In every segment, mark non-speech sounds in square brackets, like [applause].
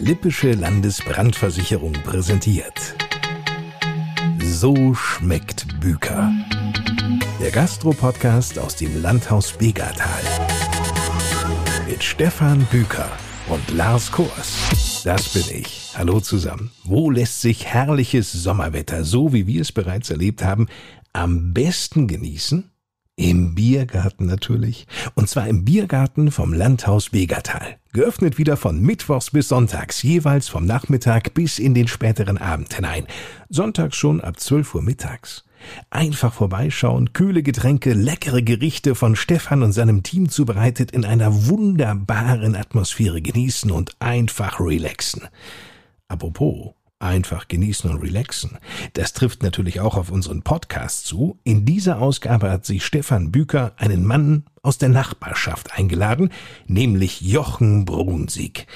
Lippische Landesbrandversicherung präsentiert. So schmeckt Büker. Der Gastro-Podcast aus dem Landhaus Begertal. Mit Stefan Büker und Lars Kors. Das bin ich. Hallo zusammen. Wo lässt sich herrliches Sommerwetter, so wie wir es bereits erlebt haben, am besten genießen? Im Biergarten natürlich. Und zwar im Biergarten vom Landhaus Begertal. Geöffnet wieder von Mittwochs bis Sonntags, jeweils vom Nachmittag bis in den späteren Abend hinein. Sonntags schon ab 12 Uhr mittags. Einfach vorbeischauen, kühle Getränke, leckere Gerichte von Stefan und seinem Team zubereitet in einer wunderbaren Atmosphäre genießen und einfach relaxen. Apropos, Einfach genießen und relaxen. Das trifft natürlich auch auf unseren Podcast zu. In dieser Ausgabe hat sich Stefan Büker einen Mann aus der Nachbarschaft eingeladen, nämlich Jochen Brunsig.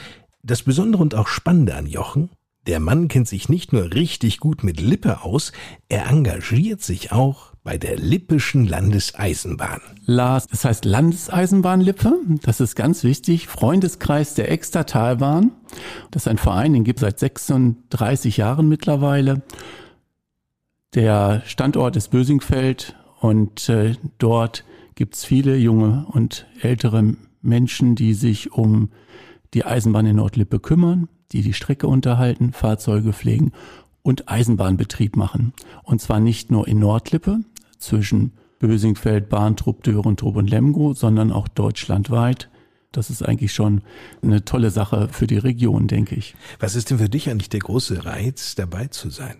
Das Besondere und auch Spannende an Jochen, der Mann kennt sich nicht nur richtig gut mit Lippe aus, er engagiert sich auch bei der Lippischen Landeseisenbahn. Lars, das heißt Landeseisenbahn Lippe, das ist ganz wichtig, Freundeskreis der Extertalbahn. Das ist ein Verein, den gibt es seit 36 Jahren mittlerweile. Der Standort ist Bösingfeld und äh, dort gibt es viele junge und ältere Menschen, die sich um die Eisenbahn in Nordlippe kümmern, die die Strecke unterhalten, Fahrzeuge pflegen und Eisenbahnbetrieb machen. Und zwar nicht nur in Nordlippe, zwischen Bösingfeld, Bahntrupp, Dörentrupp und Lemgo, sondern auch deutschlandweit. Das ist eigentlich schon eine tolle Sache für die Region, denke ich. Was ist denn für dich eigentlich der große Reiz, dabei zu sein?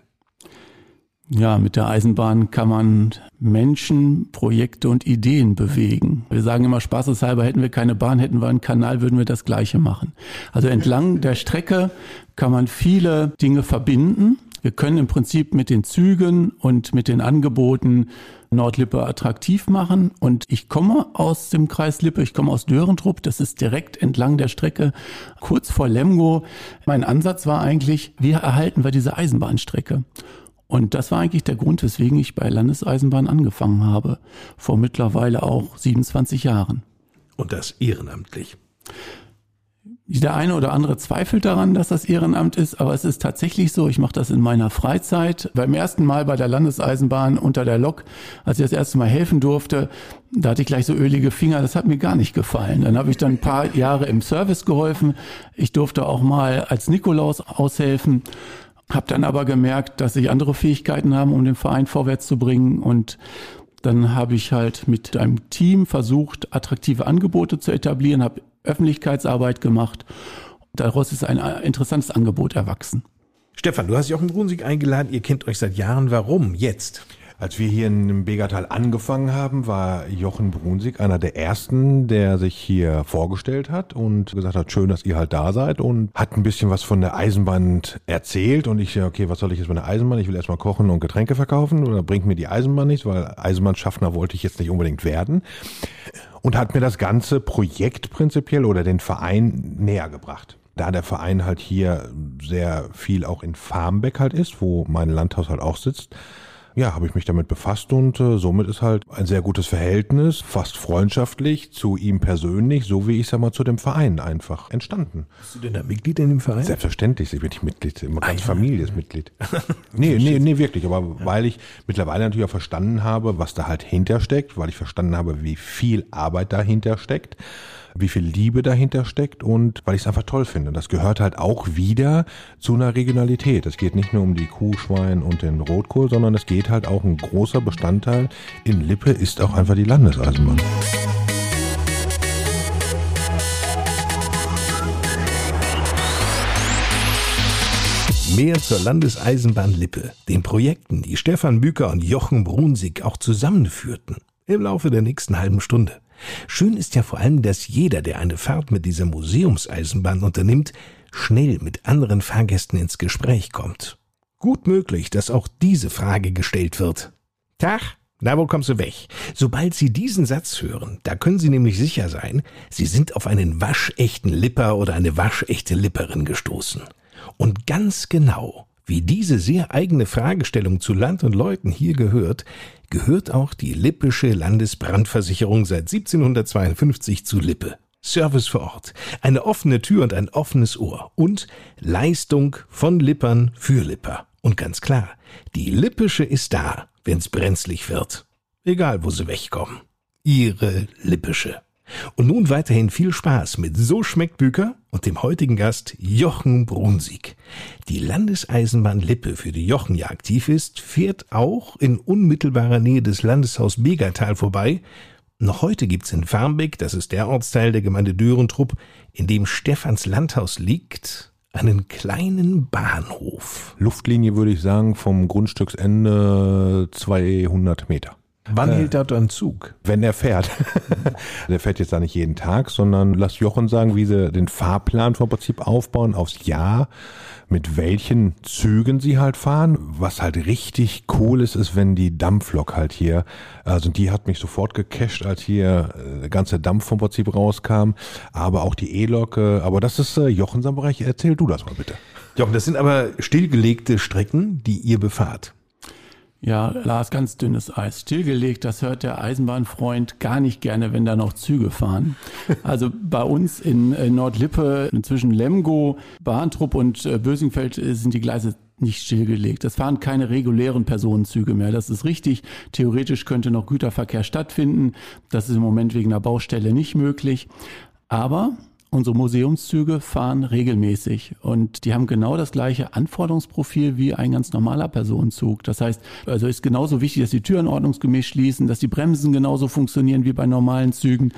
Ja, mit der Eisenbahn kann man Menschen, Projekte und Ideen bewegen. Wir sagen immer spaßeshalber, hätten wir keine Bahn, hätten wir einen Kanal, würden wir das Gleiche machen. Also entlang der Strecke kann man viele Dinge verbinden wir können im Prinzip mit den Zügen und mit den Angeboten Nordlippe attraktiv machen. Und ich komme aus dem Kreis Lippe, ich komme aus Dörentrupp, das ist direkt entlang der Strecke, kurz vor Lemgo. Mein Ansatz war eigentlich, wie erhalten wir diese Eisenbahnstrecke? Und das war eigentlich der Grund, weswegen ich bei Landeseisenbahn angefangen habe, vor mittlerweile auch 27 Jahren. Und das ehrenamtlich. Der eine oder andere zweifelt daran, dass das Ehrenamt ist, aber es ist tatsächlich so. Ich mache das in meiner Freizeit. Beim ersten Mal bei der Landeseisenbahn unter der Lok, als ich das erste Mal helfen durfte, da hatte ich gleich so ölige Finger. Das hat mir gar nicht gefallen. Dann habe ich dann ein paar Jahre im Service geholfen. Ich durfte auch mal als Nikolaus aushelfen. Habe dann aber gemerkt, dass ich andere Fähigkeiten habe, um den Verein vorwärts zu bringen und dann habe ich halt mit einem Team versucht, attraktive Angebote zu etablieren, habe Öffentlichkeitsarbeit gemacht. Daraus ist ein interessantes Angebot erwachsen. Stefan, du hast Jochen Brunsig eingeladen. Ihr kennt euch seit Jahren. Warum jetzt? Als wir hier in Begertal angefangen haben, war Jochen Brunsig einer der ersten, der sich hier vorgestellt hat und gesagt hat, schön, dass ihr halt da seid und hat ein bisschen was von der Eisenbahn erzählt und ich, okay, was soll ich jetzt von der Eisenbahn? Ich will erstmal kochen und Getränke verkaufen oder bringt mir die Eisenbahn nichts, weil Eisenbahnschaffner wollte ich jetzt nicht unbedingt werden und hat mir das ganze Projekt prinzipiell oder den Verein näher gebracht. Da der Verein halt hier sehr viel auch in Farmbeck halt ist, wo mein Landhaus halt auch sitzt, ja, habe ich mich damit befasst und äh, somit ist halt ein sehr gutes Verhältnis, fast freundschaftlich zu ihm persönlich, so wie ich sag mal zu dem Verein einfach entstanden. Bist du denn da Mitglied in dem Verein? Selbstverständlich bin ich Mitglied, meine ganze ah, Familie ist Mitglied. [laughs] nee, nee, nee, wirklich, aber ja. weil ich mittlerweile natürlich auch verstanden habe, was da halt hintersteckt, weil ich verstanden habe, wie viel Arbeit dahinter steckt wie viel Liebe dahinter steckt und weil ich es einfach toll finde. Das gehört halt auch wieder zu einer Regionalität. Es geht nicht nur um die Kuh, Schwein und den Rotkohl, sondern es geht halt auch ein großer Bestandteil in Lippe ist auch einfach die Landeseisenbahn. Mehr zur Landeseisenbahn Lippe, den Projekten, die Stefan Büker und Jochen Brunsig auch zusammenführten, im Laufe der nächsten halben Stunde. Schön ist ja vor allem, dass jeder, der eine Fahrt mit dieser Museumseisenbahn unternimmt, schnell mit anderen Fahrgästen ins Gespräch kommt. Gut möglich, dass auch diese Frage gestellt wird. Tag, na wo kommst du weg? Sobald Sie diesen Satz hören, da können Sie nämlich sicher sein, Sie sind auf einen waschechten Lipper oder eine waschechte Lipperin gestoßen. Und ganz genau, wie diese sehr eigene Fragestellung zu Land und Leuten hier gehört, gehört auch die Lippische Landesbrandversicherung seit 1752 zu Lippe. Service vor Ort, eine offene Tür und ein offenes Ohr und Leistung von Lippern für Lipper. Und ganz klar, die Lippische ist da, wenn's brenzlig wird. Egal, wo sie wegkommen. Ihre Lippische. Und nun weiterhin viel Spaß mit So schmeckt Büker und dem heutigen Gast Jochen Brunsig. Die Landeseisenbahn Lippe, für die Jochen ja aktiv ist, fährt auch in unmittelbarer Nähe des Landeshaus Begertal vorbei. Noch heute gibt's in Farmbek, das ist der Ortsteil der Gemeinde Dörentrupp, in dem Stephans Landhaus liegt, einen kleinen Bahnhof. Luftlinie würde ich sagen vom Grundstücksende 200 Meter. Wann äh, hält dort ein Zug? Wenn er fährt. [laughs] der fährt jetzt da nicht jeden Tag, sondern lass Jochen sagen, wie sie den Fahrplan vom Prinzip aufbauen aufs Jahr, mit welchen Zügen sie halt fahren. Was halt richtig cool ist, ist, wenn die Dampflok halt hier, also die hat mich sofort gecasht, als hier äh, der ganze Dampf vom Prinzip rauskam, aber auch die E-Lok, aber das ist äh, Jochens am Bereich. Erzähl du das mal bitte. Jochen, das sind aber stillgelegte Strecken, die ihr befahrt. Ja, Lars, ganz dünnes Eis. Stillgelegt, das hört der Eisenbahnfreund gar nicht gerne, wenn da noch Züge fahren. [laughs] Also bei uns in äh, Nordlippe zwischen Lemgo, Bahntrupp und äh, Bösingfeld äh, sind die Gleise nicht stillgelegt. Es fahren keine regulären Personenzüge mehr. Das ist richtig. Theoretisch könnte noch Güterverkehr stattfinden. Das ist im Moment wegen der Baustelle nicht möglich. Aber Unsere Museumszüge fahren regelmäßig und die haben genau das gleiche Anforderungsprofil wie ein ganz normaler Personenzug. Das heißt, also ist genauso wichtig, dass die Türen ordnungsgemäß schließen, dass die Bremsen genauso funktionieren wie bei normalen Zügen.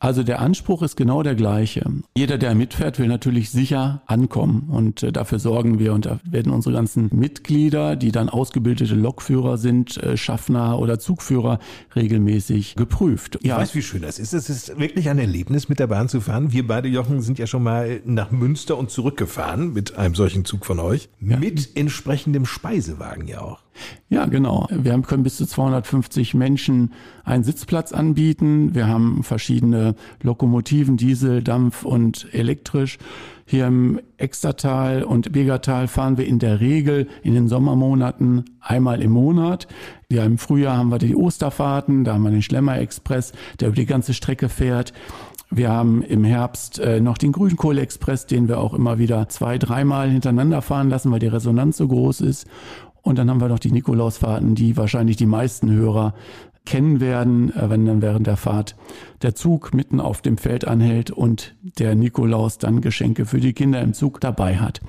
Also der Anspruch ist genau der gleiche. Jeder, der mitfährt, will natürlich sicher ankommen und äh, dafür sorgen wir und da werden unsere ganzen Mitglieder, die dann ausgebildete Lokführer sind, äh, Schaffner oder Zugführer, regelmäßig geprüft. Ich ja. weiß, wie schön das ist. Es ist wirklich ein Erlebnis, mit der Bahn zu fahren. Wir beide, Jochen, sind ja schon mal nach Münster und zurückgefahren mit einem solchen Zug von euch. Ja. Mit entsprechendem Speisewagen ja auch. Ja, genau. Wir können bis zu 250 Menschen einen Sitzplatz anbieten. Wir haben verschiedene Lokomotiven, Diesel, Dampf und elektrisch. Hier im Extertal und Begertal fahren wir in der Regel in den Sommermonaten einmal im Monat. Ja, im Frühjahr haben wir die Osterfahrten, da haben wir den Schlemmer-Express, der über die ganze Strecke fährt. Wir haben im Herbst äh, noch den Grünkohle-Express, den wir auch immer wieder zwei, dreimal hintereinander fahren lassen, weil die Resonanz so groß ist. Und dann haben wir noch die Nikolausfahrten, die wahrscheinlich die meisten Hörer kennen werden, äh, wenn dann während der Fahrt der Zug mitten auf dem Feld anhält und der Nikolaus dann Geschenke für die Kinder im Zug dabei hat.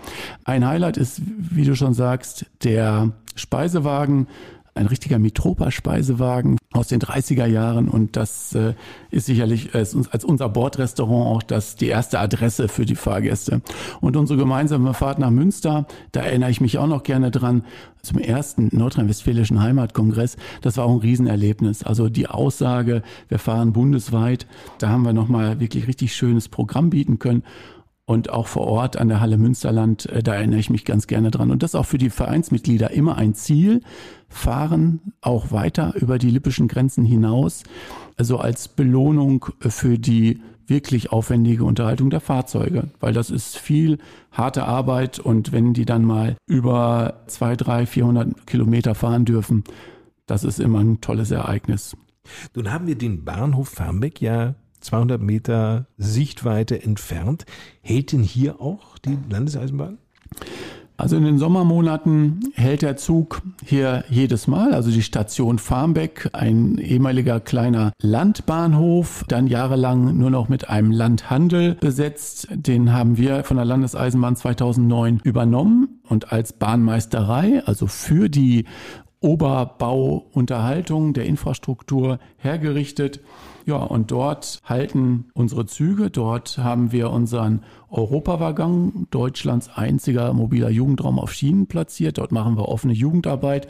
Ein Highlight ist, wie du schon sagst, der Speisewagen ein richtiger Mitropa-Speisewagen aus den 30er Jahren und das äh, ist sicherlich äh, als unser Bordrestaurant auch das die erste Adresse für die Fahrgäste. Und unsere gemeinsame Fahrt nach Münster, da erinnere ich mich auch noch gerne dran, zum ersten nordrhein-westfälischen Heimatkongress, das war auch ein Riesenerlebnis. Also die Aussage, wir fahren bundesweit, da haben wir nochmal wirklich richtig schönes Programm bieten können und auch vor Ort an der Halle Münsterland, äh, da erinnere ich mich ganz gerne dran. Und das auch für die Vereinsmitglieder immer ein Ziel, fahren auch weiter über die lippischen Grenzen hinaus, also als Belohnung für die wirklich aufwendige Unterhaltung der Fahrzeuge, weil das ist viel harte Arbeit und wenn die dann mal über zwei, drei, 400 Kilometer fahren dürfen, das ist immer ein tolles Ereignis. Nun haben wir den Bahnhof Farmbek ja 200 Meter Sichtweite entfernt. Hält denn hier auch die Landeseisenbahn? Also in den Sommermonaten hält der Zug hier jedes Mal, also die Station Farmbeck, ein ehemaliger kleiner Landbahnhof, dann jahrelang nur noch mit einem Landhandel besetzt. Den haben wir von der Landeseisenbahn 2009 übernommen und als Bahnmeisterei, also für die Oberbauunterhaltung der Infrastruktur hergerichtet. Ja, und dort halten unsere Züge. Dort haben wir unseren Europawaggon, Deutschlands einziger mobiler Jugendraum auf Schienen platziert. Dort machen wir offene Jugendarbeit.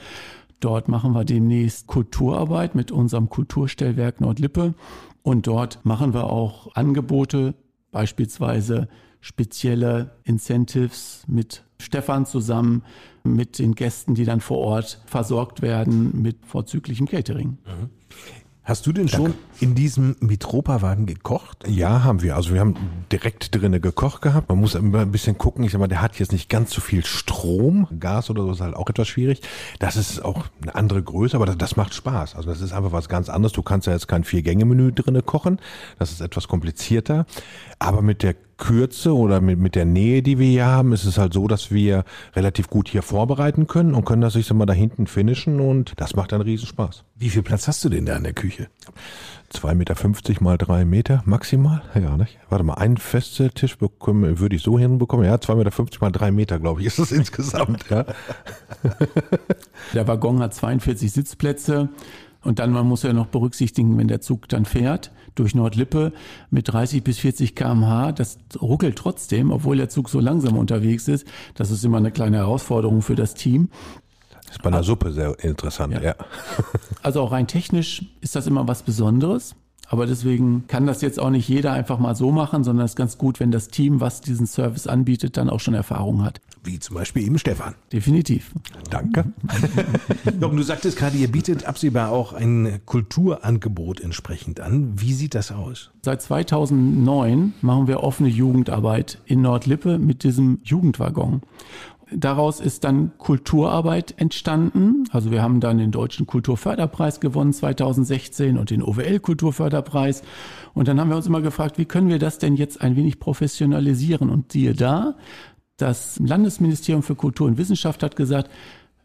Dort machen wir demnächst Kulturarbeit mit unserem Kulturstellwerk Nordlippe. Und dort machen wir auch Angebote, beispielsweise spezielle Incentives mit Stefan zusammen, mit den Gästen, die dann vor Ort versorgt werden, mit vorzüglichem Catering. Mhm. Hast du denn schon in diesem Mitropa-Wagen gekocht? Ja, haben wir. Also wir haben direkt drinnen gekocht gehabt. Man muss immer ein bisschen gucken. Ich sag mal, der hat jetzt nicht ganz so viel Strom. Gas oder so ist halt auch etwas schwierig. Das ist auch eine andere Größe, aber das, das macht Spaß. Also das ist einfach was ganz anderes. Du kannst ja jetzt kein Vier-Gänge-Menü drinnen kochen. Das ist etwas komplizierter. Aber mit der Kürze oder mit, mit der Nähe, die wir hier haben, ist es halt so, dass wir relativ gut hier vorbereiten können und können das, ich sag mal, da hinten finishen und das macht dann riesen Spaß. Wie viel Platz hast du denn da in der Küche? 2,50 Meter mal drei Meter maximal. Ja, nicht? Warte mal, einen Festtisch bekommen, würde ich so hinbekommen. Ja, 2,50 Meter mal drei Meter, glaube ich, ist das [laughs] insgesamt. Ja. [laughs] Der Waggon hat 42 Sitzplätze. Und dann, man muss ja noch berücksichtigen, wenn der Zug dann fährt durch Nordlippe mit 30 bis 40 kmh, das ruckelt trotzdem, obwohl der Zug so langsam unterwegs ist. Das ist immer eine kleine Herausforderung für das Team. Das ist bei einer Suppe sehr interessant, ja. ja. [laughs] Also auch rein technisch ist das immer was Besonderes. Aber deswegen kann das jetzt auch nicht jeder einfach mal so machen, sondern es ist ganz gut, wenn das Team, was diesen Service anbietet, dann auch schon Erfahrung hat. Wie zum Beispiel eben Stefan. Definitiv. Danke. [laughs] Jochen, du sagtest gerade, ihr bietet absehbar auch ein Kulturangebot entsprechend an. Wie sieht das aus? Seit 2009 machen wir offene Jugendarbeit in Nordlippe mit diesem Jugendwaggon. Daraus ist dann Kulturarbeit entstanden. Also wir haben dann den Deutschen Kulturförderpreis gewonnen 2016 und den OWL Kulturförderpreis. Und dann haben wir uns immer gefragt, wie können wir das denn jetzt ein wenig professionalisieren? Und siehe da, das Landesministerium für Kultur und Wissenschaft hat gesagt,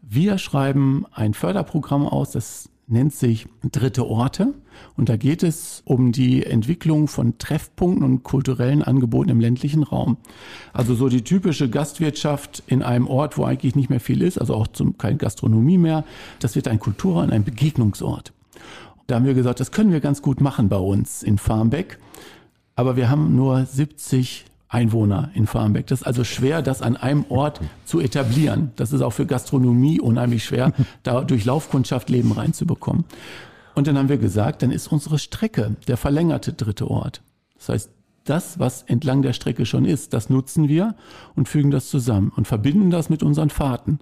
wir schreiben ein Förderprogramm aus, das nennt sich Dritte Orte. Und da geht es um die Entwicklung von Treffpunkten und kulturellen Angeboten im ländlichen Raum. Also so die typische Gastwirtschaft in einem Ort, wo eigentlich nicht mehr viel ist, also auch zum, keine Gastronomie mehr. Das wird ein Kulturraum, ein Begegnungsort. Da haben wir gesagt, das können wir ganz gut machen bei uns in Farmbeck. Aber wir haben nur 70 Einwohner in Farmbeck. Das ist also schwer, das an einem Ort zu etablieren. Das ist auch für Gastronomie unheimlich schwer, [laughs] da durch Laufkundschaft Leben reinzubekommen. Und dann haben wir gesagt, dann ist unsere Strecke der verlängerte dritte Ort. Das heißt, das, was entlang der Strecke schon ist, das nutzen wir und fügen das zusammen und verbinden das mit unseren Fahrten.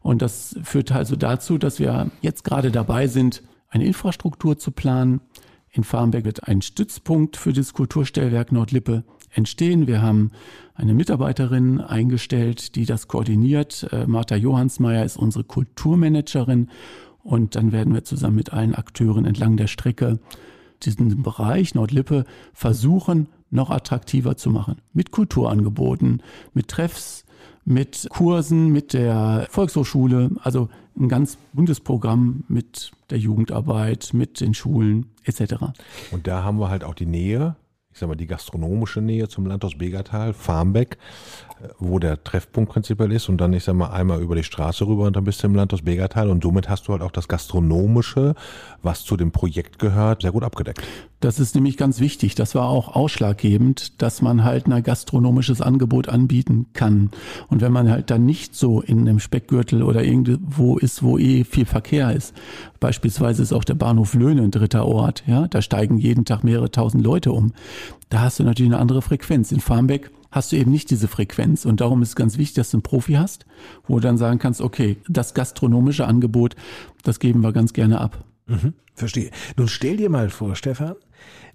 Und das führt also dazu, dass wir jetzt gerade dabei sind, eine Infrastruktur zu planen. In Farmberg wird ein Stützpunkt für das Kulturstellwerk Nordlippe entstehen. Wir haben eine Mitarbeiterin eingestellt, die das koordiniert. Äh, Martha Johansmeier ist unsere Kulturmanagerin. Und dann werden wir zusammen mit allen Akteuren entlang der Strecke diesen Bereich Nordlippe versuchen, noch attraktiver zu machen. Mit Kulturangeboten, mit Treffs, mit Kursen, mit der Volkshochschule, also ein ganz buntes Programm mit der Jugendarbeit, mit den Schulen etc. Und da haben wir halt auch die Nähe ich sag mal, die gastronomische Nähe zum Landhaus Begertal, Farmbeck, wo der Treffpunkt prinzipiell ist und dann, ich sag mal, einmal über die Straße rüber und dann bist du im Landhaus Begertal und somit hast du halt auch das Gastronomische, was zu dem Projekt gehört, sehr gut abgedeckt. Das ist nämlich ganz wichtig. Das war auch ausschlaggebend, dass man halt ein gastronomisches Angebot anbieten kann. Und wenn man halt dann nicht so in einem Speckgürtel oder irgendwo ist, wo eh viel Verkehr ist, beispielsweise ist auch der Bahnhof Löhne ein dritter Ort, ja, da steigen jeden Tag mehrere tausend Leute um. Da hast du natürlich eine andere Frequenz. In Farmbeck hast du eben nicht diese Frequenz. Und darum ist es ganz wichtig, dass du einen Profi hast, wo du dann sagen kannst, okay, das gastronomische Angebot, das geben wir ganz gerne ab. Mhm, verstehe. Nun stell dir mal vor, Stefan,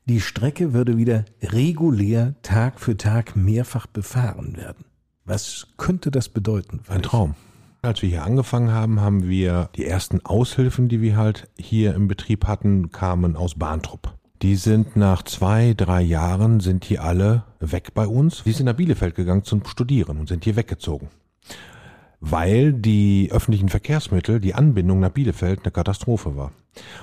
die Strecke würde wieder regulär Tag für Tag mehrfach befahren werden. Was könnte das bedeuten? Ein Traum. Als wir hier angefangen haben, haben wir die ersten Aushilfen, die wir halt hier im Betrieb hatten, kamen aus Bahntrupp. Die sind nach zwei, drei Jahren sind die alle weg bei uns. Die sind nach Bielefeld gegangen zum Studieren und sind hier weggezogen weil die öffentlichen Verkehrsmittel, die Anbindung nach Bielefeld eine Katastrophe war.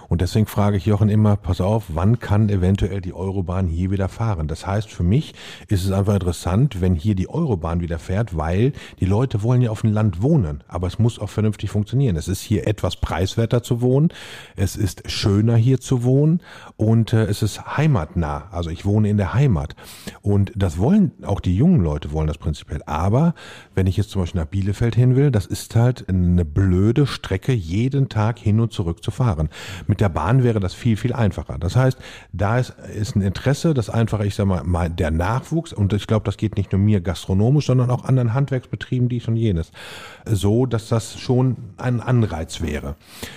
Und deswegen frage ich Jochen immer, pass auf, wann kann eventuell die Eurobahn hier wieder fahren? Das heißt, für mich ist es einfach interessant, wenn hier die Eurobahn wieder fährt, weil die Leute wollen ja auf dem Land wohnen, aber es muss auch vernünftig funktionieren. Es ist hier etwas preiswerter zu wohnen, es ist schöner hier zu wohnen und äh, es ist heimatnah. Also ich wohne in der Heimat. Und das wollen auch die jungen Leute wollen das prinzipiell. Aber wenn ich jetzt zum Beispiel nach Bielefeld hin will, das ist halt eine blöde Strecke, jeden Tag hin und zurück zu fahren. Mit der Bahn wäre das viel, viel einfacher. Das heißt, da ist, ist ein Interesse, das einfache, ich sag mal, der Nachwuchs, und ich glaube, das geht nicht nur mir gastronomisch, sondern auch anderen Handwerksbetrieben, dies und jenes, so, dass das schon ein Anreiz wäre.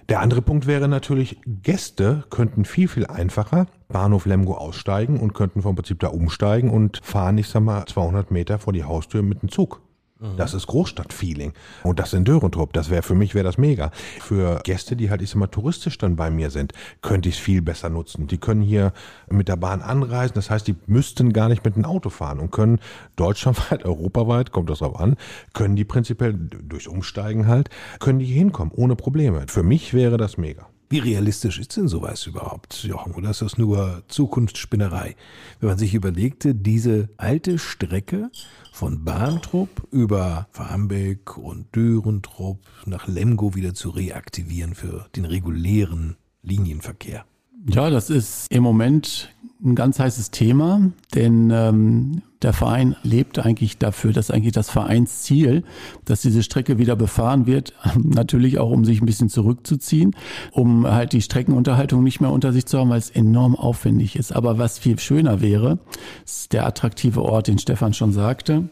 Der andere Punkt wäre natürlich, Gäste könnten viel, viel einfacher Bahnhof Lemgo aussteigen und könnten vom Prinzip da umsteigen und fahren, ich sag mal, 200 Meter vor die Haustür mit dem Zug. Mhm. Das ist Großstadtfeeling. Und das in Dörentrupp, das wäre für mich wäre das mega. Für Gäste, die halt ich sag mal touristisch dann bei mir sind, könnte ich es viel besser nutzen. Die können hier mit der Bahn anreisen, das heißt, die müssten gar nicht mit dem Auto fahren und können deutschlandweit, [laughs] europaweit, kommt das drauf an, können die prinzipiell durch Umsteigen halt, können die hinkommen ohne Probleme. Für mich wäre das mega. Wie realistisch ist denn sowas überhaupt, Jochen? Oder ist das nur Zukunftsspinnerei? Wenn man sich überlegte, diese alte Strecke von Bahntrupp über Farmbeck und Dürentrupp nach Lemgo wieder zu reaktivieren für den regulären Linienverkehr. Ja, das ist im Moment ein ganz heißes Thema, denn ähm, der Verein lebt eigentlich dafür, dass eigentlich das Vereinsziel, dass diese Strecke wieder befahren wird, [laughs] natürlich auch um sich ein bisschen zurückzuziehen, um halt die Streckenunterhaltung nicht mehr unter sich zu haben, weil es enorm aufwendig ist. Aber was viel schöner wäre, ist der attraktive Ort, den Stefan schon sagte.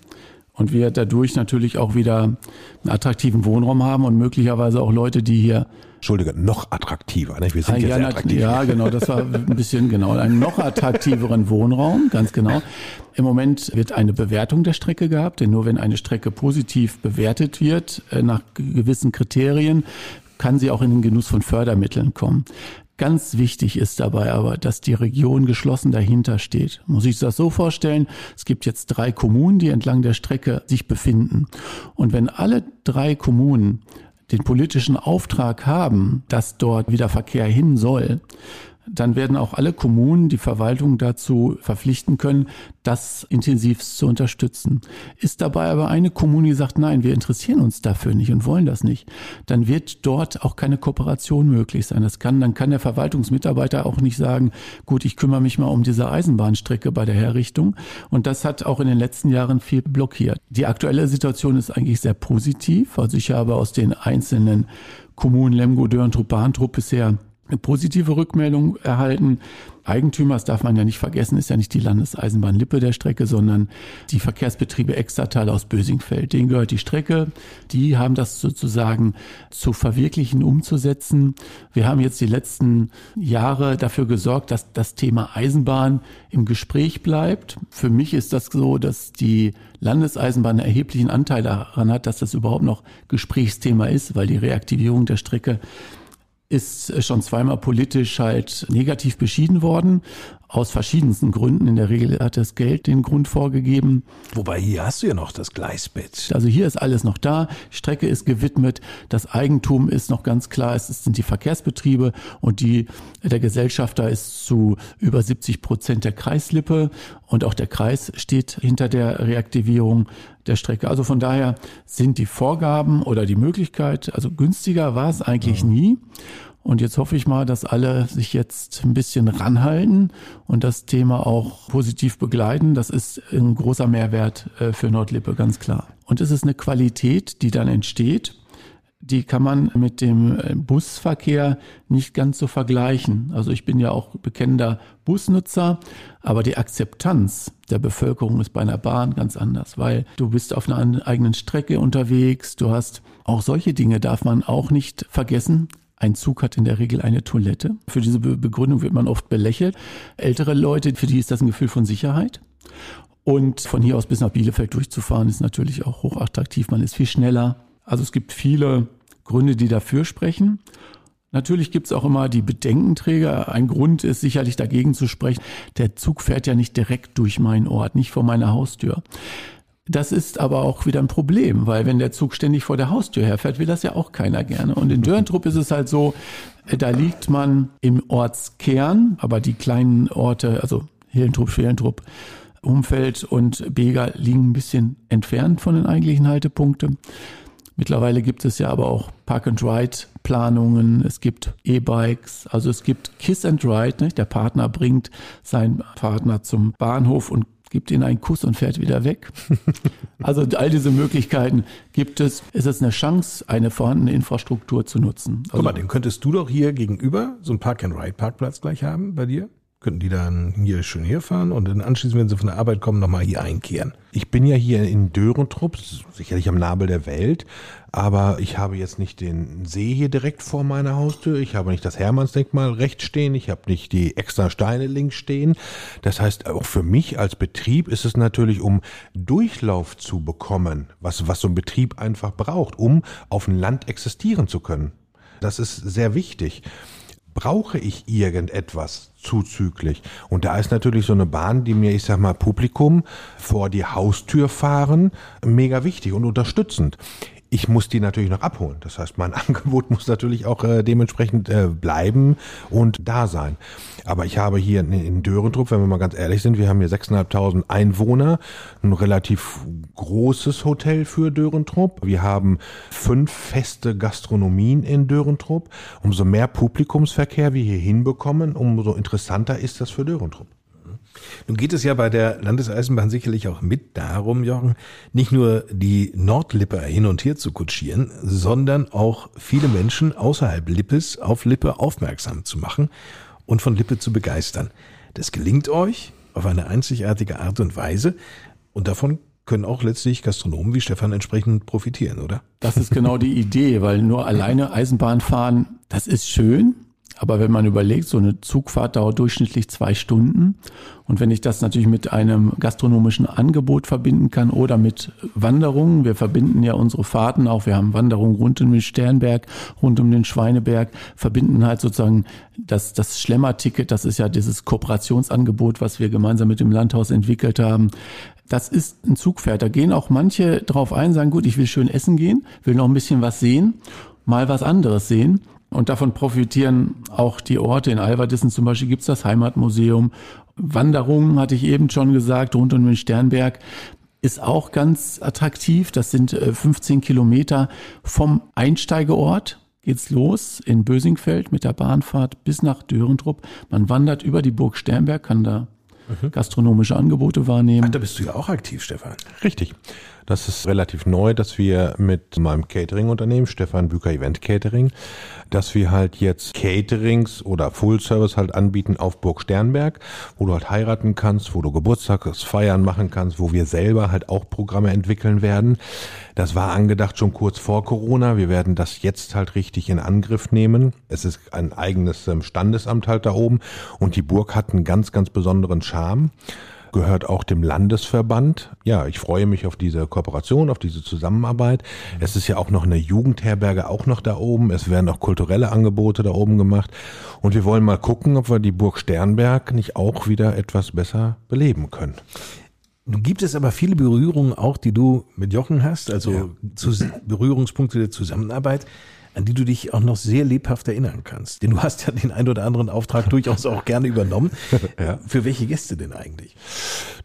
Und wir dadurch natürlich auch wieder einen attraktiven Wohnraum haben und möglicherweise auch Leute, die hier Entschuldige, noch attraktiver. Nicht? Wir sind ah, ja, sehr attraktiv. Ja, genau, das war ein bisschen genau. Einen noch attraktiveren Wohnraum, ganz genau. Im Moment wird eine Bewertung der Strecke gehabt, denn nur wenn eine Strecke positiv bewertet wird, äh, nach gewissen Kriterien, kann sie auch in den Genuss von Fördermitteln kommen. Ganz wichtig ist dabei aber, dass die Region geschlossen dahinter steht. Muss ich das so vorstellen? Es gibt jetzt drei Kommunen, die entlang der Strecke sich befinden. Und wenn alle drei Kommunen den politischen Auftrag haben, dass dort wieder Verkehr hin soll, dann werden auch alle Kommunen die Verwaltung dazu verpflichten können, das intensivst zu unterstützen. Ist dabei aber eine Kommune, die sagt, nein, wir interessieren uns dafür nicht und wollen das nicht, dann wird dort auch keine Kooperation möglich sein. Das kann, dann kann der Verwaltungsmitarbeiter auch nicht sagen, gut, ich kümmere mich mal um diese Eisenbahnstrecke bei der Herrichtung. Und das hat auch in den letzten Jahren viel blockiert. Die aktuelle Situation ist eigentlich sehr positiv. Also ich habe aus den einzelnen Kommunen Lemgo, Dörntrup, Bahntrup bisher eine positive Rückmeldung erhalten. Eigentümer, das darf man ja nicht vergessen, ist ja nicht die Landeseisenbahn Lippe der Strecke, sondern die Verkehrsbetriebe Extratal aus Bösingfeld. Denen gehört die Strecke. Die haben das sozusagen zu verwirklichen, umzusetzen. Wir haben jetzt die letzten Jahre dafür gesorgt, dass das Thema Eisenbahn im Gespräch bleibt. Für mich ist das so, dass die Landeseisenbahn einen erheblichen Anteil daran hat, dass das überhaupt noch Gesprächsthema ist, weil die Reaktivierung der Strecke ist schon zweimal politisch halt negativ beschieden worden aus verschiedensten Gründen. In der Regel hat das Geld den Grund vorgegeben. Wobei hier hast du ja noch das Gleisbett. Also hier ist alles noch da. Strecke ist gewidmet. Das Eigentum ist noch ganz klar. Es sind die Verkehrsbetriebe und die, der Gesellschafter ist zu über 70 Prozent der Kreislippe und auch der Kreis steht hinter der Reaktivierung der Strecke. Also von daher sind die Vorgaben oder die Möglichkeit, also günstiger war es eigentlich ja. nie. Und jetzt hoffe ich mal, dass alle sich jetzt ein bisschen ranhalten und das Thema auch positiv begleiten. Das ist ein großer Mehrwert äh, für Nordlippe, ganz klar. Und es ist eine Qualität, die dann entsteht. Die kann man mit dem äh, Busverkehr nicht ganz so vergleichen. Also ich bin ja auch bekennender Busnutzer, aber die Akzeptanz der Bevölkerung ist bei einer Bahn ganz anders, weil du bist auf einer eigenen Strecke unterwegs, du hast auch solche Dinge darf man auch nicht vergessen. Ein Zug hat in der Regel eine Toilette. Für diese Begründung wird man oft belächelt. Ältere Leute, für die ist das ein Gefühl von Sicherheit. Und von hier aus bis nach Bielefeld durchzufahren ist natürlich auch hochattraktiv. Man ist viel schneller. Also es gibt viele Gründe, die dafür sprechen. Natürlich gibt es auch immer die Bedenkenträger. Ein Grund ist sicherlich dagegen zu sprechen. Der Zug fährt ja nicht direkt durch meinen Ort, nicht vor meiner Haustür. Das ist aber auch wieder ein Problem, weil wenn der Zug ständig vor der Haustür herfährt, will das ja auch keiner gerne. Und in Dörntrupp ist es halt so, äh, da liegt man im Ortskern, aber die kleinen Orte, also Hillentrupp, Schwelentrupp, Umfeld und Bega liegen ein bisschen entfernt von den eigentlichen Haltepunkten. Mittlerweile gibt es ja aber auch Park-and-Ride-Planungen, es gibt E-Bikes, also es gibt Kiss and Ride. Nicht? Der Partner bringt seinen Partner zum Bahnhof und gibt ihnen einen Kuss und fährt wieder weg. [laughs] Also all diese Möglichkeiten gibt es. Es ist eine Chance, eine vorhandene Infrastruktur zu nutzen. Also Guck mal, den könntest du doch hier gegenüber so einen Park-and-Ride-Parkplatz gleich haben bei dir? Könnten die dann hier schön herfahren und dann anschließend, wenn sie von der Arbeit kommen, nochmal hier einkehren. Ich bin ja hier in Dörentrupp, sicherlich am Nabel der Welt, aber ich habe jetzt nicht den See hier direkt vor meiner Haustür, ich habe nicht das Hermannsdenkmal rechts stehen, ich habe nicht die extra Steine links stehen. Das heißt, auch für mich als Betrieb ist es natürlich, um Durchlauf zu bekommen, was, was so ein Betrieb einfach braucht, um auf dem Land existieren zu können. Das ist sehr wichtig brauche ich irgendetwas zuzüglich? Und da ist natürlich so eine Bahn, die mir, ich sag mal, Publikum vor die Haustür fahren, mega wichtig und unterstützend ich muss die natürlich noch abholen. Das heißt, mein [laughs] Angebot muss natürlich auch äh, dementsprechend äh, bleiben und da sein. Aber ich habe hier in, in Dörentrupp, wenn wir mal ganz ehrlich sind, wir haben hier 6.500 Einwohner, ein relativ großes Hotel für Dörentrupp. Wir haben fünf feste Gastronomien in Dörentrupp. Umso mehr Publikumsverkehr wir hier hinbekommen, umso interessanter ist das für Dörentrupp. Nun geht es ja bei der Landeseisenbahn sicherlich auch mit darum, Jochen, nicht nur die Nordlippe hin und her zu kutschieren, sondern auch viele Menschen außerhalb Lippes auf Lippe aufmerksam zu machen und von Lippe zu begeistern. Das gelingt euch auf eine einzigartige Art und Weise und davon können auch letztlich Gastronomen wie Stefan entsprechend profitieren, oder? Das ist genau die Idee, weil nur alleine Eisenbahn fahren, das ist schön, aber wenn man überlegt, so eine Zugfahrt dauert durchschnittlich zwei Stunden. Und wenn ich das natürlich mit einem gastronomischen Angebot verbinden kann oder mit Wanderungen, wir verbinden ja unsere Fahrten auch, wir haben Wanderungen rund um den Sternberg, rund um den Schweineberg, verbinden halt sozusagen das, das Schlemmerticket, das ist ja dieses Kooperationsangebot, was wir gemeinsam mit dem Landhaus entwickelt haben. Das ist ein Zugpferd. Da gehen auch manche drauf ein, sagen, gut, ich will schön essen gehen, will noch ein bisschen was sehen, mal was anderes sehen. Und davon profitieren auch die Orte. In Alverdissen zum Beispiel gibt's das Heimatmuseum. Wanderungen, hatte ich eben schon gesagt, rund um den Sternberg ist auch ganz attraktiv. Das sind 15 äh, Kilometer vom Einsteigeort geht's los in Bösingfeld mit der Bahnfahrt bis nach Dörentrupp. Man wandert über die Burg Sternberg, kann da mhm. gastronomische Angebote wahrnehmen. Ach, da bist du ja auch aktiv, Stefan. Richtig. Das ist relativ neu, dass wir mit meinem Catering-Unternehmen, Stefan Büker Event Catering, dass wir halt jetzt Caterings oder Full Service halt anbieten auf Burg Sternberg, wo du halt heiraten kannst, wo du Geburtstagsfeiern machen kannst, wo wir selber halt auch Programme entwickeln werden. Das war angedacht schon kurz vor Corona. Wir werden das jetzt halt richtig in Angriff nehmen. Es ist ein eigenes ähm, Standesamt halt da oben und die Burg hat einen ganz, ganz besonderen Charme gehört auch dem Landesverband. Ja, ich freue mich auf diese Kooperation, auf diese Zusammenarbeit. Es ist ja auch noch eine Jugendherberge auch noch da oben. Es werden auch kulturelle Angebote da oben gemacht. Und wir wollen mal gucken, ob wir die Burg Sternberg nicht auch wieder etwas besser beleben können. Nun gibt es aber viele Berührungen auch, die du mit Jochen hast, also ja. Berührungspunkte der Zusammenarbeit an die du dich auch noch sehr lebhaft erinnern kannst. Denn du hast ja den ein oder anderen Auftrag durchaus auch gerne übernommen. [laughs] ja. Für welche Gäste denn eigentlich?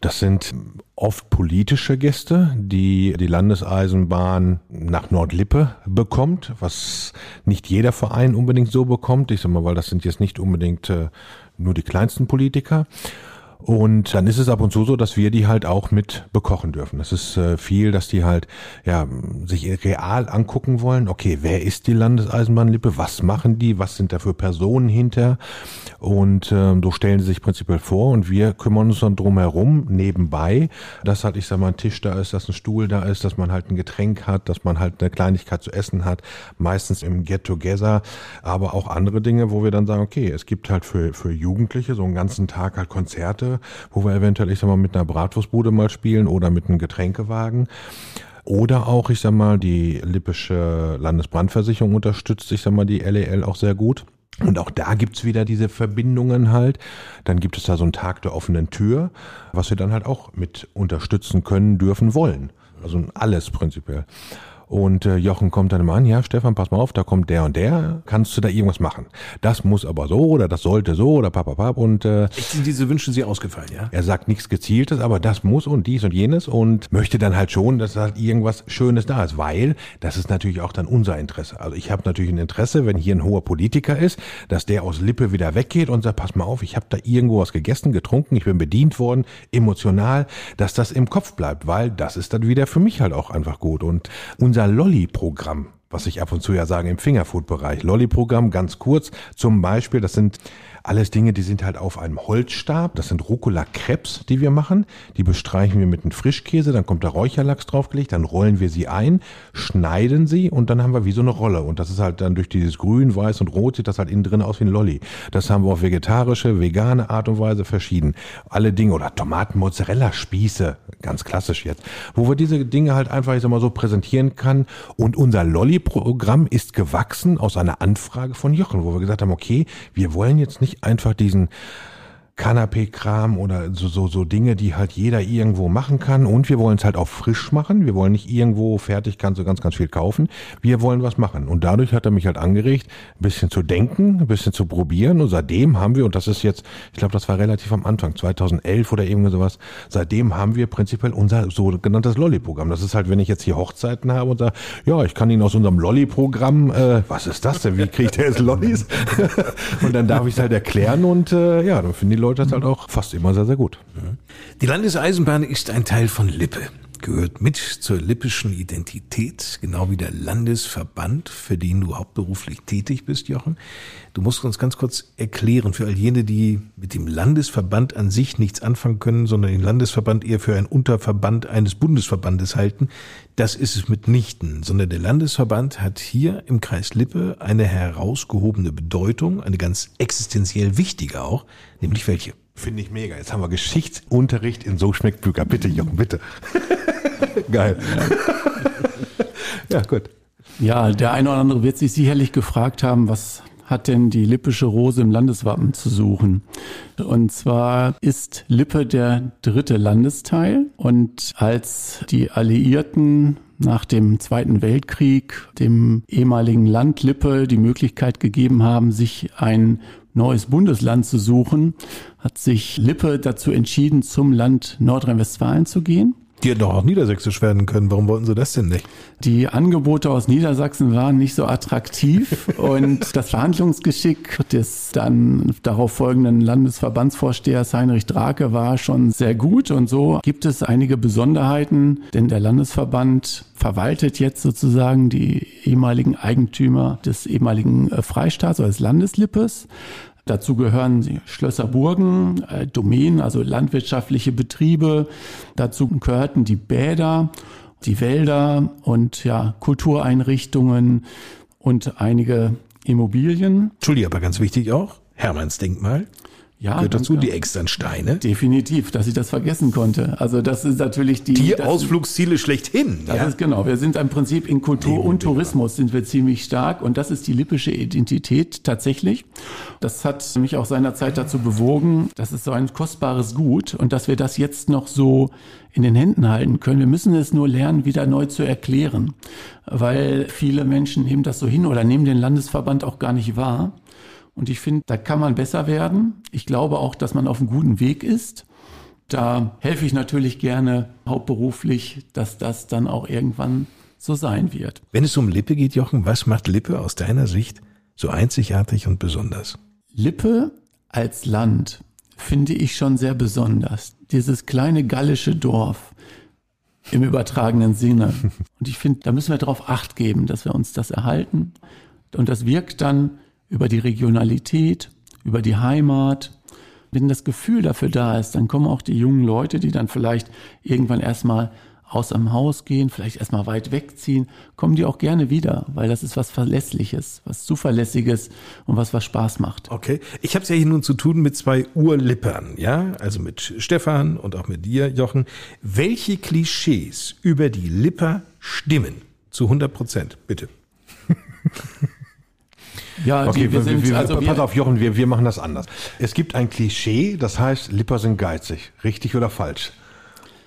Das sind oft politische Gäste, die die Landeseisenbahn nach Nordlippe bekommt, was nicht jeder Verein unbedingt so bekommt. Ich sag mal, weil das sind jetzt nicht unbedingt äh, nur die kleinsten Politiker. Und dann ist es ab und zu so, dass wir die halt auch mit bekochen dürfen. Das ist äh, viel, dass die halt ja sich real angucken wollen. Okay, wer ist die Landeseisenbahnlippe? Was machen die? Was sind da für Personen hinter? Und ähm, so stellen sie sich prinzipiell vor und wir kümmern uns dann drum herum nebenbei, dass halt ich sag mal ein Tisch da ist, dass ein Stuhl da ist, dass man halt ein Getränk hat, dass man halt eine Kleinigkeit zu essen hat. Meistens im Get Together, aber auch andere Dinge, wo wir dann sagen, okay, es gibt halt für für Jugendliche so einen ganzen Tag halt Konzerte Konzerte, wo wir eventuell, ich sag mal, mit einer Bratwurstbude mal spielen oder mit einem Getränkewagen. Oder auch, ich sag mal, die Lippische Landesbrandversicherung unterstützt, ich sag mal, die LEL auch sehr gut. Und auch da gibt's wieder diese Verbindungen halt. Dann gibt es da so einen Tag der offenen Tür, was wir dann halt auch mit unterstützen können, dürfen, wollen. Also alles prinzipiell. Und äh, Jochen kommt dann immer an, ja, Stefan, pass mal auf, da kommt der und der, kannst du da irgendwas machen? Das muss aber so oder das sollte so oder papapap und äh, Echt sind diese Wünsche Sie ausgefallen, ja? er sagt nichts Gezieltes, aber das muss und dies und jenes und möchte dann halt schon, dass halt irgendwas Schönes da ist, weil das ist natürlich auch dann unser Interesse. Also ich habe natürlich ein Interesse, wenn hier ein hoher Politiker ist, dass der aus Lippe wieder weggeht und sagt, pass mal auf, ich habe da irgendwo was gegessen, getrunken, ich bin bedient worden, emotional, dass das im Kopf bleibt, weil das ist dann wieder für mich halt auch einfach gut. Und unser Lolli-Programm, was ich ab und zu ja sage im Fingerfood-Bereich. Lolli-Programm, ganz kurz, zum Beispiel, das sind alles Dinge, die sind halt auf einem Holzstab. Das sind Rucola-Crepes, die wir machen. Die bestreichen wir mit einem Frischkäse, dann kommt der Räucherlachs draufgelegt, dann rollen wir sie ein, schneiden sie und dann haben wir wie so eine Rolle. Und das ist halt dann durch dieses Grün, Weiß und Rot sieht das halt innen drin aus wie ein Lolli. Das haben wir auf vegetarische, vegane Art und Weise verschieden. Alle Dinge oder Tomaten-Mozzarella-Spieße, ganz klassisch jetzt, wo wir diese Dinge halt einfach, ich sag mal so, präsentieren kann. Und unser Lolli-Programm ist gewachsen aus einer Anfrage von Jochen, wo wir gesagt haben, okay, wir wollen jetzt nicht einfach diesen Kanapé-Kram oder so, so, so Dinge, die halt jeder irgendwo machen kann. Und wir wollen es halt auch frisch machen. Wir wollen nicht irgendwo fertig, kannst du ganz, ganz viel kaufen. Wir wollen was machen. Und dadurch hat er mich halt angeregt, ein bisschen zu denken, ein bisschen zu probieren. Und seitdem haben wir, und das ist jetzt, ich glaube, das war relativ am Anfang, 2011 oder irgendwie sowas, seitdem haben wir prinzipiell unser sogenanntes Lolli-Programm. Das ist halt, wenn ich jetzt hier Hochzeiten habe und sage, ja, ich kann Ihnen aus unserem Lolli-Programm, äh, was ist das denn? Wie kriegt der jetzt Lollis? [laughs] und dann darf ich es halt erklären und äh, ja, dann finden die Leute das halt auch fast immer sehr, sehr gut. Die Landeseisenbahn ist ein Teil von Lippe, gehört mit zur lippischen Identität, genau wie der Landesverband, für den du hauptberuflich tätig bist, Jochen. Du musst uns ganz kurz erklären, für all jene, die mit dem Landesverband an sich nichts anfangen können, sondern den Landesverband eher für einen Unterverband eines Bundesverbandes halten. Das ist es mitnichten, sondern der Landesverband hat hier im Kreis Lippe eine herausgehobene Bedeutung, eine ganz existenziell wichtige auch, nämlich welche? Finde ich mega. Jetzt haben wir Geschichtsunterricht in So schmeckt Bücher. Bitte, Jochen, bitte. [laughs] Geil. ja, gut. Ja, der eine oder andere wird sich sicherlich gefragt haben, was hat denn die lippische Rose im Landeswappen zu suchen? Und zwar ist Lippe der dritte Landesteil und als die Alliierten nach dem Zweiten Weltkrieg dem ehemaligen Land Lippe die Möglichkeit gegeben haben, sich ein neues Bundesland zu suchen, hat sich Lippe dazu entschieden, zum Land Nordrhein-Westfalen zu gehen. Die hätten doch auch niedersächsisch werden können. Warum wollten sie das denn nicht? Die Angebote aus Niedersachsen waren nicht so attraktiv [laughs] und das Verhandlungsgeschick des dann darauf folgenden Landesverbandsvorstehers Heinrich Drake war schon sehr gut und so gibt es einige Besonderheiten, denn der Landesverband verwaltet jetzt sozusagen die ehemaligen Eigentümer des ehemaligen äh, Freistaats oder des Landeslippes. Dazu gehören Schlösser Burgen, äh, Domänen, also landwirtschaftliche Betriebe. Dazu gehörten die Bäder, die Wälder und ja, Kultureinrichtungen und einige Immobilien. Entschuldige, aber ganz wichtig auch, Hermanns Denkmal. Ja, Gehört dazu danke. die externen Steine. Definitiv, dass ich das vergessen konnte. Also das ist natürlich die... Die Ausflugsziele schlechthin. Das ja? ist genau. Wir sind im Prinzip in Kultur und Tourismus sind wir ziemlich stark und das ist die lippische Identität tatsächlich. Das hat mich auch seinerzeit dazu bewogen, das ist so ein kostbares Gut und dass wir das jetzt noch so in den Händen halten können. Wir müssen es nur lernen, wieder neu zu erklären, weil viele Menschen nehmen das so hin oder nehmen den Landesverband auch gar nicht wahr. Und ich finde, da kann man besser werden. Ich glaube auch, dass man auf einem guten Weg ist. Da helfe ich natürlich gerne hauptberuflich, dass das dann auch irgendwann so sein wird. Wenn es um Lippe geht, Jochen, was macht Lippe aus deiner Sicht so einzigartig und besonders? Lippe als Land finde ich schon sehr besonders. Dieses kleine gallische Dorf im übertragenen Sinne. [laughs] Und ich finde, da müssen wir darauf acht geben, dass wir uns das erhalten. Und das wirkt dann über die Regionalität, über die Heimat. Wenn das Gefühl dafür da ist, dann kommen auch die jungen Leute, die dann vielleicht irgendwann erstmal aus dem Haus gehen, vielleicht erstmal weit wegziehen, kommen die auch gerne wieder, weil das ist was Verlässliches, was Zuverlässiges und was was Spaß macht. Okay. Ich habe es ja hier nun zu tun mit zwei Urlippern, ja, also mit Stefan und auch mit dir, Jochen. Welche Klischees über die Lipper stimmen? Zu 100 Prozent, bitte. [laughs] Ja, Okay, die, wir sind, wir, also pass wir, auf, Jochen, wir, wir machen das anders. Es gibt ein Klischee, das heißt, Lipper sind geizig. Richtig oder falsch?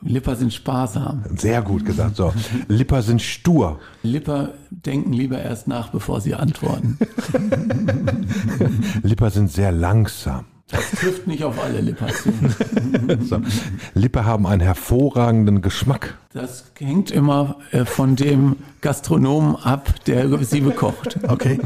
Lipper sind sparsam. Sehr gut gesagt. So, [laughs] Lipper sind stur. Lipper denken lieber erst nach, bevor sie antworten. [laughs] Lipper sind sehr langsam. Das trifft nicht auf alle Lipper zu. [laughs] So. Lipper haben einen hervorragenden Geschmack. Das hängt immer äh, von dem Gastronomen ab, der sie bekocht. Okay.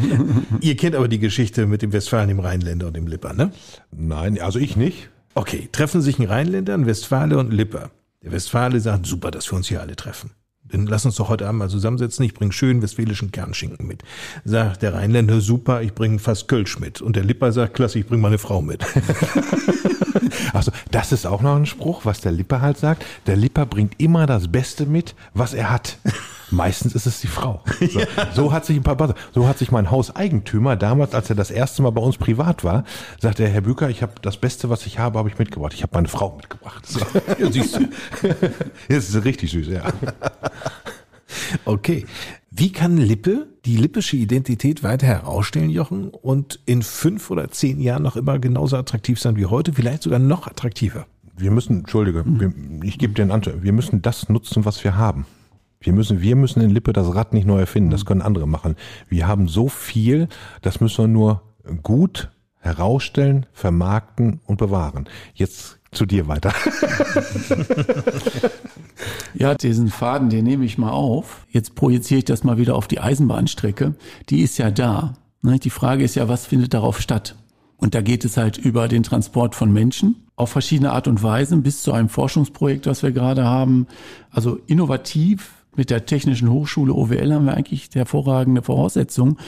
Ihr kennt aber die Geschichte mit dem Westfalen, dem Rheinländer und dem Lipper, ne? Nein, also ich nicht. Okay, treffen sich ein Rheinländer, ein Westfale und ein Lipper. Der Westfale sagt, super, dass wir uns hier alle treffen. Dann lass uns doch heute Abend mal zusammensetzen. Ich bringe schön westfälischen Kernschinken mit. Sagt der Rheinländer, super, ich bringe fast Kölsch mit. Und der Lipper sagt, klasse, ich bringe meine Frau mit. [laughs] Also, das ist auch noch ein Spruch, was der Lipper halt sagt. Der Lipper bringt immer das Beste mit, was er hat. Meistens ist es die Frau. [laughs] So, so hat sich ein paar, so hat sich mein Hauseigentümer damals, als er das erste Mal bei uns privat war, sagte er, Herr Büker, ich habe das Beste, was ich habe, habe ich mitgebracht. Ich habe meine Frau mitgebracht. So. [laughs] Ja, siehst du. [laughs] Das ist richtig süß, ja. Okay. Wie kann Lippe die lippische Identität weiter herausstellen, Jochen, und in fünf oder zehn Jahren noch immer genauso attraktiv sein wie heute, vielleicht sogar noch attraktiver? Wir müssen, Entschuldige, wir, ich gebe dir einen Antwort. Wir müssen das nutzen, was wir haben. Wir müssen, wir müssen in Lippe das Rad nicht neu erfinden. Das können andere machen. Wir haben so viel, das müssen wir nur gut herausstellen, vermarkten und bewahren. Jetzt zu dir weiter. [laughs] Ja, diesen Faden, den nehme ich mal auf. Jetzt projiziere ich das mal wieder auf die Eisenbahnstrecke. Die ist ja da. Ne? Die Frage ist ja, was findet darauf statt? Und da geht es halt über den Transport von Menschen auf verschiedene Art und Weisen bis zu einem Forschungsprojekt, was wir gerade haben. Also innovativ mit der Technischen Hochschule OWL haben wir eigentlich hervorragende Voraussetzungen,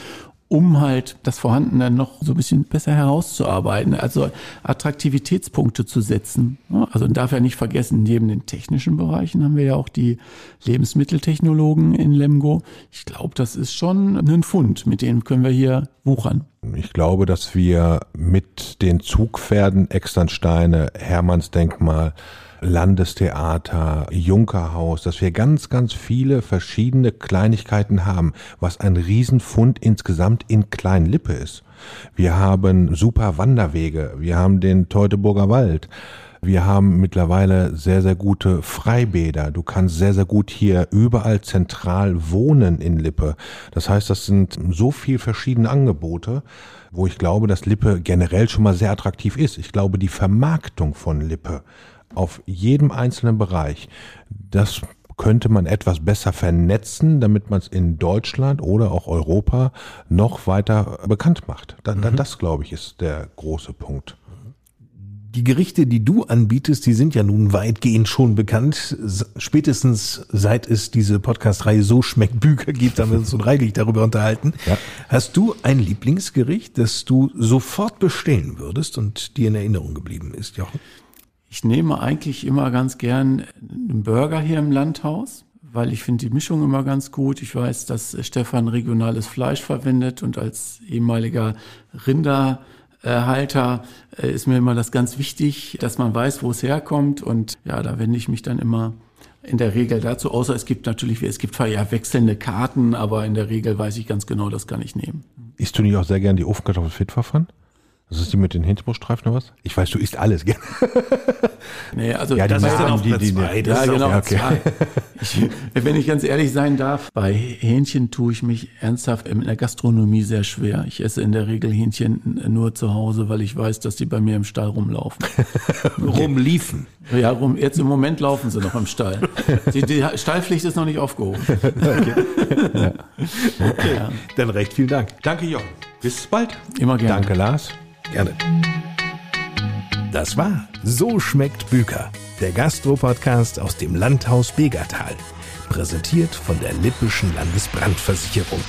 um halt das Vorhandene noch so ein bisschen besser herauszuarbeiten, also Attraktivitätspunkte zu setzen. Also darf ja nicht vergessen, neben den technischen Bereichen haben wir ja auch die Lebensmitteltechnologen in Lemgo. Ich glaube, das ist schon ein Fund, mit dem können wir hier wuchern. Ich glaube, dass wir mit den Zugpferden Externsteine, Hermannsdenkmal, Landestheater, Junkerhaus, dass wir ganz, ganz viele verschiedene Kleinigkeiten haben, was ein Riesenfund insgesamt in Kleinlippe ist. Wir haben super Wanderwege, wir haben den Teutoburger Wald, wir haben mittlerweile sehr, sehr gute Freibäder. Du kannst sehr, sehr gut hier überall zentral wohnen in Lippe. Das heißt, das sind so viel verschiedene Angebote, wo ich glaube, dass Lippe generell schon mal sehr attraktiv ist. Ich glaube, die Vermarktung von Lippe auf jedem einzelnen Bereich, das könnte man etwas besser vernetzen, damit man es in Deutschland oder auch Europa noch weiter bekannt macht. Da, mhm. Das, glaube ich, ist der große Punkt. Die Gerichte, die du anbietest, die sind ja nun weitgehend schon bekannt. Spätestens seit es diese Podcast-Reihe So schmeckt Bücher gibt, haben wir uns so [laughs] reichlich darüber unterhalten. Ja. Hast du ein Lieblingsgericht, das du sofort bestellen würdest und dir in Erinnerung geblieben ist, Jochen? Ich nehme eigentlich immer ganz gern einen Burger hier im Landhaus, weil ich finde die Mischung immer ganz gut. Ich weiß, dass Stefan regionales Fleisch verwendet und als ehemaliger Rinderhalter äh, ist mir immer das ganz wichtig, dass man weiß, wo es herkommt. Und ja, da wende ich mich dann immer in der Regel dazu, außer es gibt natürlich, es gibt ja wechselnde Karten, aber in der Regel weiß ich ganz genau, das kann ich nehmen. Isst du nicht auch sehr gern die Ofenkartoffel Fitverfahren? Das ist die mit den Hinterbruststreifen oder was? Ich weiß, du isst alles gern. [laughs] Nee, also ja, das ist dann auf die, die, zwei. Ja, genau. Ja, okay. Ich, wenn ich ganz ehrlich sein darf, bei Hähnchen tue ich mich ernsthaft in der Gastronomie sehr schwer. Ich esse in der Regel Hähnchen nur zu Hause, weil ich weiß, dass die bei mir im Stall rumlaufen. okay. [laughs] Rumliefen? Ja, rum, jetzt im Moment laufen sie noch im Stall. [laughs] Die, die Stallpflicht ist noch nicht aufgehoben. Okay. [laughs] Ja. okay. Ja. Dann recht vielen Dank. Danke, Jochen. Bis bald. Immer gerne. Danke, Lars. Gerne. Das war So schmeckt Büker, der Gastro-Podcast aus dem Landhaus Begertal. Präsentiert von der Lippischen Landesbrandversicherung.